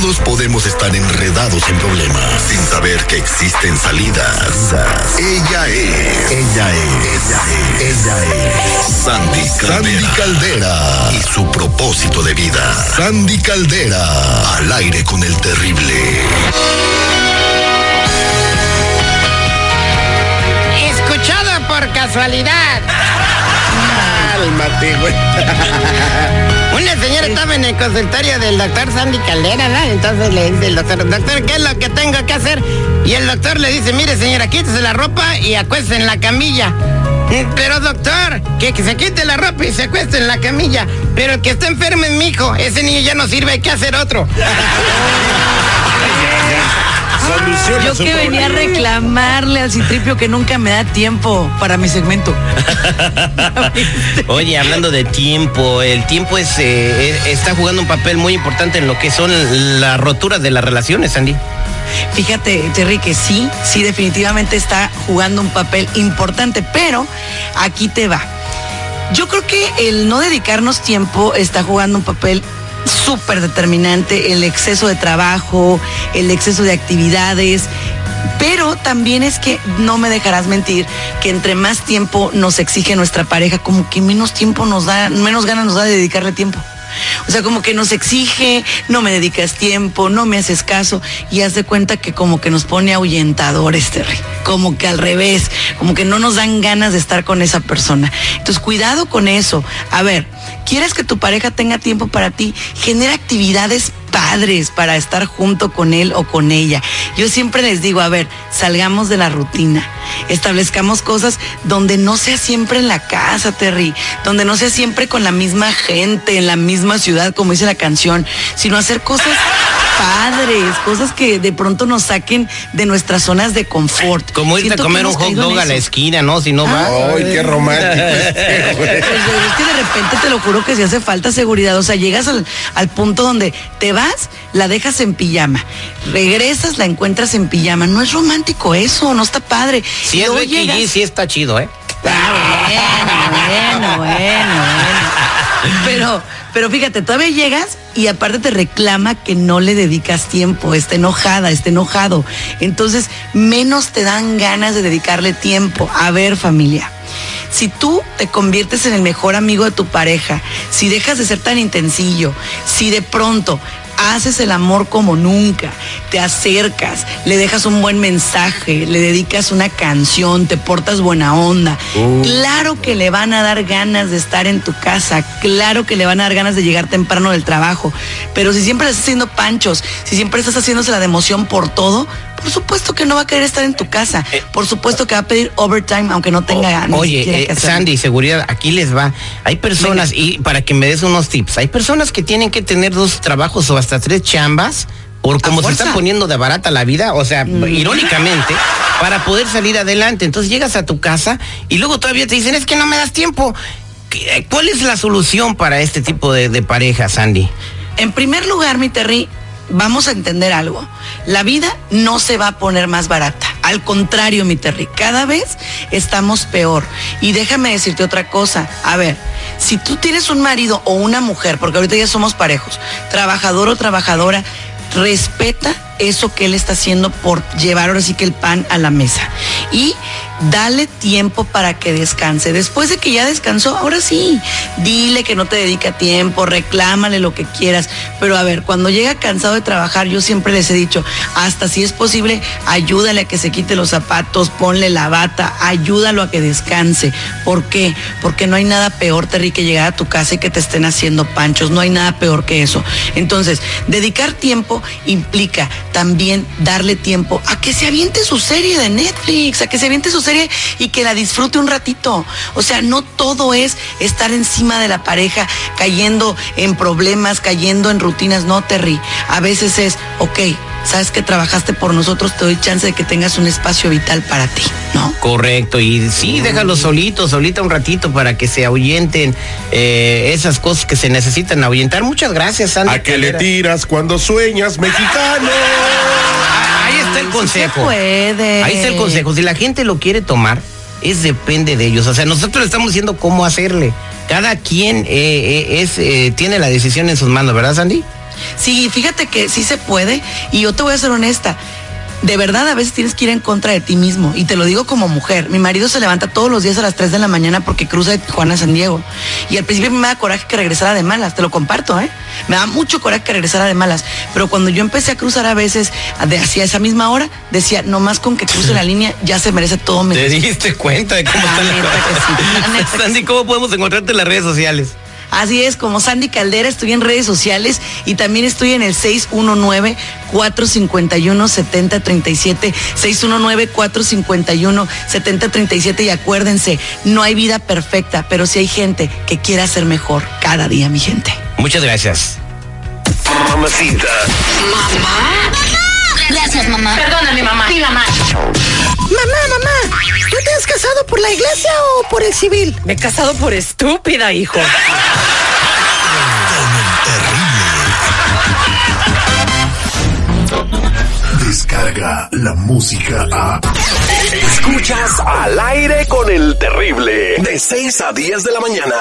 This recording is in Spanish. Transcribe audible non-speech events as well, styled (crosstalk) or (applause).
Todos podemos estar enredados en problemas sin saber que existen salidas. Ella es. Ella es. Ella es. Ella es. Sandy Caldera. Sandy Caldera. Y su propósito de vida. Sandy Caldera. Al aire con el terrible. Escuchado por casualidad. (laughs) Una señora estaba en el consultorio del doctor Sandy Caldera, ¿no? Entonces le dice el doctor, doctor, ¿qué es lo que tengo que hacer? Y el doctor le dice, mire señora, quítese la ropa y acuéstese en la camilla. "Mm, Pero doctor, que, que se quite la ropa y se acueste en la camilla. Pero el que está enfermo es mi hijo. Ese niño ya no sirve, hay que hacer otro. (laughs) Soluciona Yo que venía a reclamarle al Citripio que nunca me da tiempo para mi segmento. (laughs) Oye, hablando de tiempo, el tiempo es eh, eh, está jugando un papel muy importante en lo que son las roturas de las relaciones, Andy. Fíjate, Terry, que sí, sí, definitivamente está jugando un papel importante, pero aquí te va. Yo creo que el no dedicarnos tiempo está jugando un papel súper determinante, el exceso de trabajo, el exceso de actividades, pero también es que no me dejarás mentir que entre más tiempo nos exige nuestra pareja, como que menos tiempo nos da, menos ganas nos da de dedicarle tiempo. O sea, como que nos exige, no me dedicas tiempo, no me haces caso, y haz de cuenta que como que nos pone ahuyentadores, Terry. Como que al revés, como que no nos dan ganas de estar con esa persona. Entonces, cuidado con eso. A ver, ¿quieres que tu pareja tenga tiempo para ti? Genera actividades padres para estar junto con él o con ella. Yo siempre les digo, a ver, salgamos de la rutina, establezcamos cosas donde no sea siempre en la casa, Terry, donde no sea siempre con la misma gente, en la misma ciudad, como dice la canción, sino hacer cosas padres, cosas que de pronto nos saquen de nuestras zonas de confort. Como irte Siento a comer un hot dog a la esquina, ¿no? Si no va. Ay, qué romántico. (laughs) este, güey. Pues, es que de repente te lo juro que si hace falta seguridad. O sea, llegas al, al punto donde te vas, la dejas en pijama. Regresas, la encuentras en pijama. No es romántico eso, no está padre. Si Y es Becky G, llegas- sí está chido, ¿eh? Ah, bueno, bueno, bueno, bueno. Pero, pero fíjate, todavía llegas y aparte te reclama que no le dedicas tiempo, está enojada, está enojado. Entonces, menos te dan ganas de dedicarle tiempo. A ver, familia. Si tú te conviertes en el mejor amigo de tu pareja, si dejas de ser tan intensillo, si de pronto haces el amor como nunca, te acercas, le dejas un buen mensaje, le dedicas una canción, te portas buena onda. Claro que le van a dar ganas de estar en tu casa, claro que le van a dar ganas de llegar temprano del trabajo, pero si siempre estás haciendo panchos, si siempre estás haciéndose la de emoción por todo, por supuesto que no va a querer estar en tu casa, por supuesto que va a pedir overtime aunque no tenga ni Oye, siquiera eh. Sandy, seguridad, aquí les va. Hay personas, y para que me des unos tips, hay personas que tienen que tener dos trabajos o hasta tres chambas, por como se está poniendo de barata la vida, o sea, Mm. irónicamente, para poder salir adelante. Entonces llegas a tu casa y luego todavía te dicen, es que no me das tiempo. ¿Qué- eh, ¿Cuál es la solución para este tipo de, de pareja, Sandy? En primer lugar, mi Terry, vamos a entender algo. La vida no se va a poner más barata. Al contrario, mi Terry, cada vez estamos peor. Y déjame decirte otra cosa. A ver, si tú tienes un marido o una mujer, porque ahorita ya somos parejos, trabajador o trabajadora, respeta eso que él está haciendo por llevar ahora sí que el pan a la mesa. Y dale tiempo para que descanse. Después de que ya descansó, ahora sí, dile que no te dedica tiempo, reclámale lo que quieras. Pero a ver, cuando llega cansado de trabajar, yo siempre les he dicho, hasta si es posible, ayúdale a que se quite los zapatos, ponle la bata, ayúdalo a que descanse. ¿Por qué? Porque no hay nada peor, Terry, que llegar a tu casa y que te estén haciendo panchos. No hay nada peor que eso. Entonces, dedicar tiempo implica también darle tiempo a que se aviente su serie de Netflix, a que se aviente su serie y que la disfrute un ratito. O sea, no todo es estar encima de la pareja, cayendo en problemas, cayendo en rutinas. No, Terry. A veces es, ok, sabes que trabajaste por nosotros, te doy chance de que tengas un espacio vital para ti, ¿no? Correcto, y sí, déjalo solito, solita un ratito para que se ahuyenten eh, esas cosas que se necesitan ahuyentar. Muchas gracias, Sandy. ¿A qué le tiras cuando sueñas, mexicano? Está el consejo. se puede. Ahí está el consejo. Si la gente lo quiere tomar, es depende de ellos. O sea, nosotros le estamos diciendo cómo hacerle. Cada quien eh, eh, es eh, tiene la decisión en sus manos, ¿verdad, Sandy? Sí, fíjate que sí se puede. Y yo te voy a ser honesta. De verdad, a veces tienes que ir en contra de ti mismo. Y te lo digo como mujer. Mi marido se levanta todos los días a las 3 de la mañana porque cruza de Tijuana a San Diego. Y al principio me da coraje que regresara de malas. Te lo comparto, ¿eh? Me da mucho coraje que regresara de malas. Pero cuando yo empecé a cruzar a veces hacia esa misma hora, decía, nomás con que cruce la línea ya se merece todo mi ¿Te diste cuenta de cómo La están las que sí, Sandy, ¿cómo podemos encontrarte en las redes sociales? Así es, como Sandy Caldera, estoy en redes sociales y también estoy en el 619-451-7037. 619-451-7037 y acuérdense, no hay vida perfecta, pero sí hay gente que quiere ser mejor cada día, mi gente. Muchas gracias. Mamacita. Gracias, casado por la iglesia o por el civil? Me he casado por estúpida, hijo. Descarga la música a. Escuchas al aire con el terrible. De 6 a 10 de la mañana.